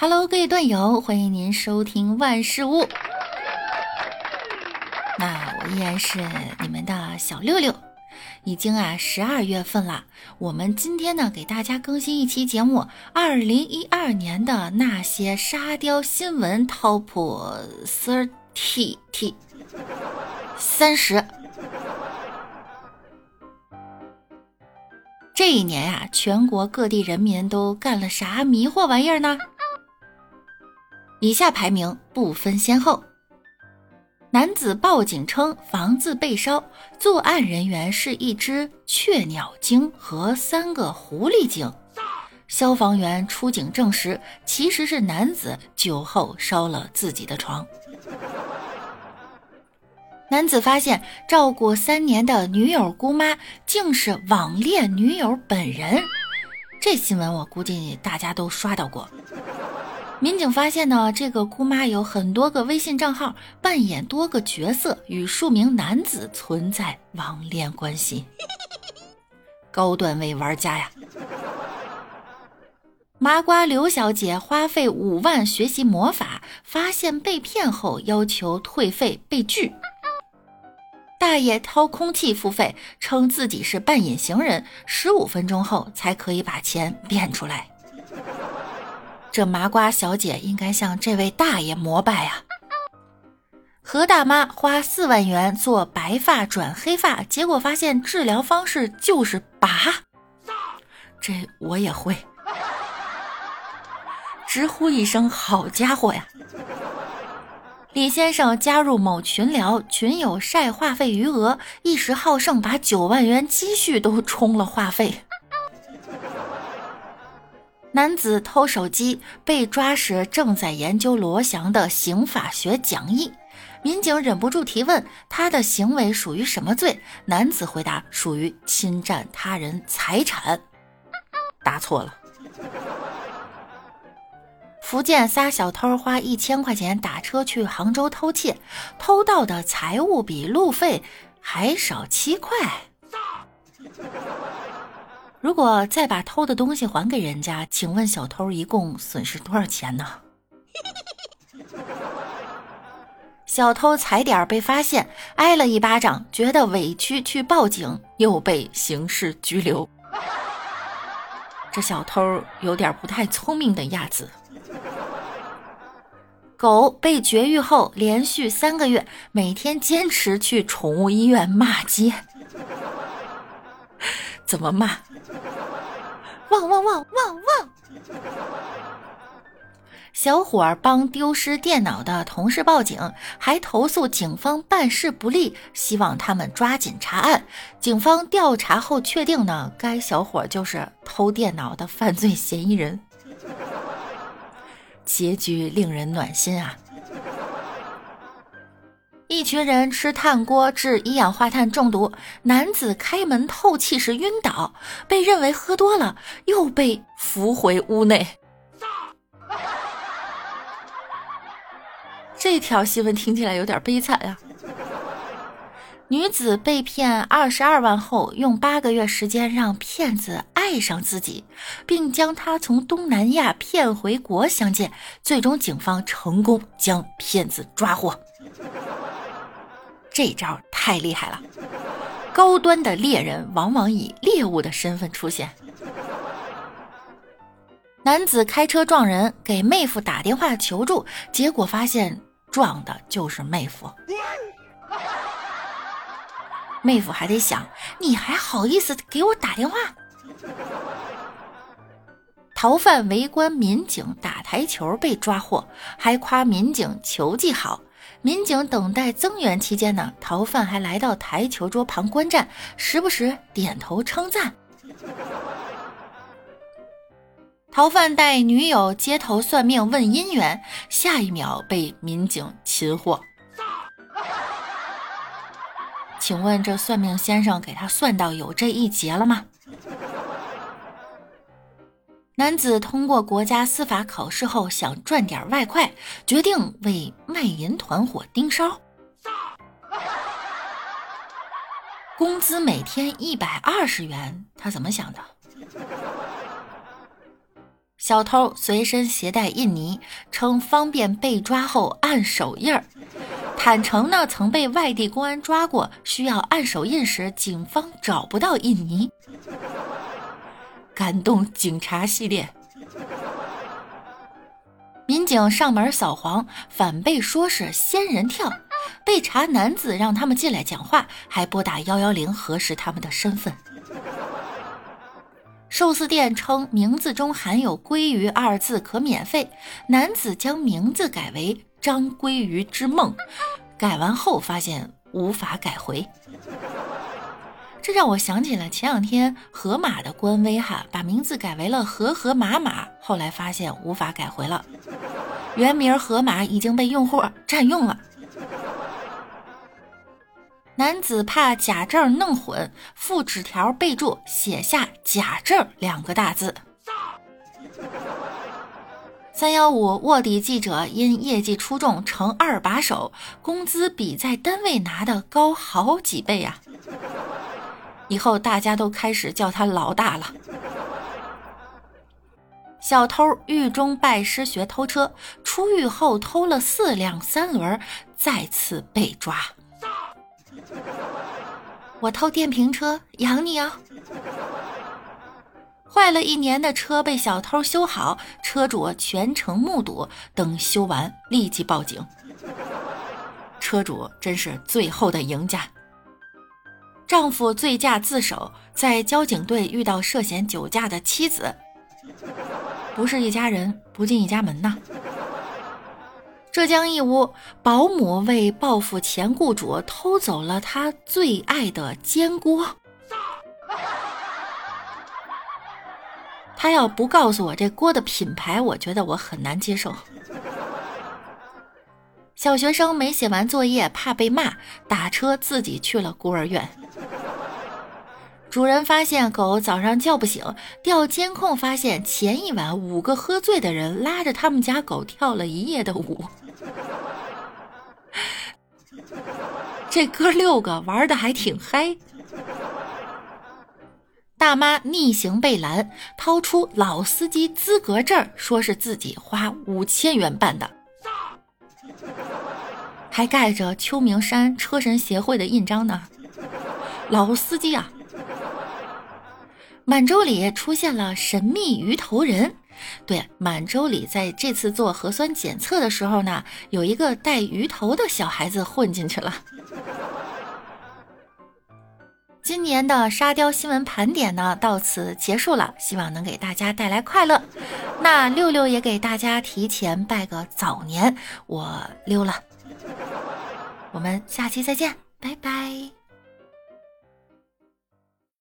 Hello，各位段友，欢迎您收听万事屋。那我依然是你们的小六六，已经啊十二月份了。我们今天呢给大家更新一期节目，二零一二年的那些沙雕新闻 Top Thirty T 三十。这一年呀，全国各地人民都干了啥迷惑玩意儿呢？以下排名不分先后。男子报警称房子被烧，作案人员是一只雀鸟精和三个狐狸精。消防员出警证实，其实是男子酒后烧了自己的床。男子发现照顾三年的女友姑妈竟是网恋女友本人，这新闻我估计大家都刷到过。民警发现呢，这个姑妈有很多个微信账号，扮演多个角色，与数名男子存在网恋关系。高段位玩家呀！麻瓜刘小姐花费五万学习魔法，发现被骗后要求退费被拒。大爷掏空气付费，称自己是扮隐形人，十五分钟后才可以把钱变出来。这麻瓜小姐应该向这位大爷膜拜啊！何大妈花四万元做白发转黑发，结果发现治疗方式就是拔。这我也会，直呼一声好家伙呀！李先生加入某群聊，群友晒话费余额，一时好胜，把九万元积蓄都充了话费。男子偷手机被抓时，正在研究罗翔的刑法学讲义。民警忍不住提问：“他的行为属于什么罪？”男子回答：“属于侵占他人财产。”答错了。福建仨小偷花一千块钱打车去杭州偷窃，偷到的财物比路费还少七块。如果再把偷的东西还给人家，请问小偷一共损失多少钱呢？小偷踩点被发现，挨了一巴掌，觉得委屈去报警，又被刑事拘留。这小偷有点不太聪明的样子。狗被绝育后，连续三个月每天坚持去宠物医院骂街。怎么骂？汪汪汪汪汪！小伙儿帮丢失电脑的同事报警，还投诉警方办事不力，希望他们抓紧查案。警方调查后确定呢，该小伙就是偷电脑的犯罪嫌疑人。结局令人暖心啊！一群人吃炭锅致一氧化碳中毒，男子开门透气时晕倒，被认为喝多了，又被扶回屋内。这条新闻听起来有点悲惨呀！女子被骗二十二万后，用八个月时间让骗子爱上自己，并将他从东南亚骗回国相见，最终警方成功将骗子抓获。这招太厉害了！高端的猎人往往以猎物的身份出现。男子开车撞人，给妹夫打电话求助，结果发现撞的就是妹夫。妹夫还得想，你还好意思给我打电话？逃犯围观民警打台球被抓获，还夸民警球技好。民警等待增援期间呢，逃犯还来到台球桌旁观战，时不时点头称赞。逃犯带女友街头算命问姻缘，下一秒被民警擒获。请问这算命先生给他算到有这一劫了吗？男子通过国家司法考试后想赚点外快，决定为卖淫团伙盯梢。工资每天一百二十元，他怎么想的？小偷随身携带印泥，称方便被抓后按手印儿。坦诚呢，曾被外地公安抓过，需要按手印时，警方找不到印泥。感动警察系列，民警上门扫黄，反被说是仙人跳。被查男子让他们进来讲话，还拨打幺幺零核实他们的身份。寿司店称名字中含有“鲑鱼”二字可免费，男子将名字改为张鲑鱼之梦，改完后发现无法改回。这让我想起了前两天河马的官微哈，把名字改为了河河马马，后来发现无法改回了，原名河马已经被用户占用了。男子怕假证弄混，附纸条备注写下“假证”两个大字。三幺五卧底记者因业绩出众成二把手，工资比在单位拿的高好几倍啊！以后大家都开始叫他老大了。小偷狱中拜师学偷车，出狱后偷了四辆三轮，再次被抓。我偷电瓶车养你哦！坏了一年的车被小偷修好，车主全程目睹，等修完立即报警。车主真是最后的赢家。丈夫醉驾自首，在交警队遇到涉嫌酒驾的妻子，不是一家人不进一家门呐。浙江义乌保姆为报复前雇主，偷走了他最爱的煎锅。他要不告诉我这锅的品牌，我觉得我很难接受。小学生没写完作业，怕被骂，打车自己去了孤儿院。主人发现狗早上叫不醒，调监控发现前一晚五个喝醉的人拉着他们家狗跳了一夜的舞。这哥六个玩的还挺嗨。大妈逆行被拦，掏出老司机资格证，说是自己花五千元办的，还盖着秋名山车神协会的印章呢。老司机啊！满洲里出现了神秘鱼头人。对，满洲里在这次做核酸检测的时候呢，有一个带鱼头的小孩子混进去了。今年的沙雕新闻盘点呢，到此结束了，希望能给大家带来快乐。那六六也给大家提前拜个早年，我溜了。我们下期再见，拜拜。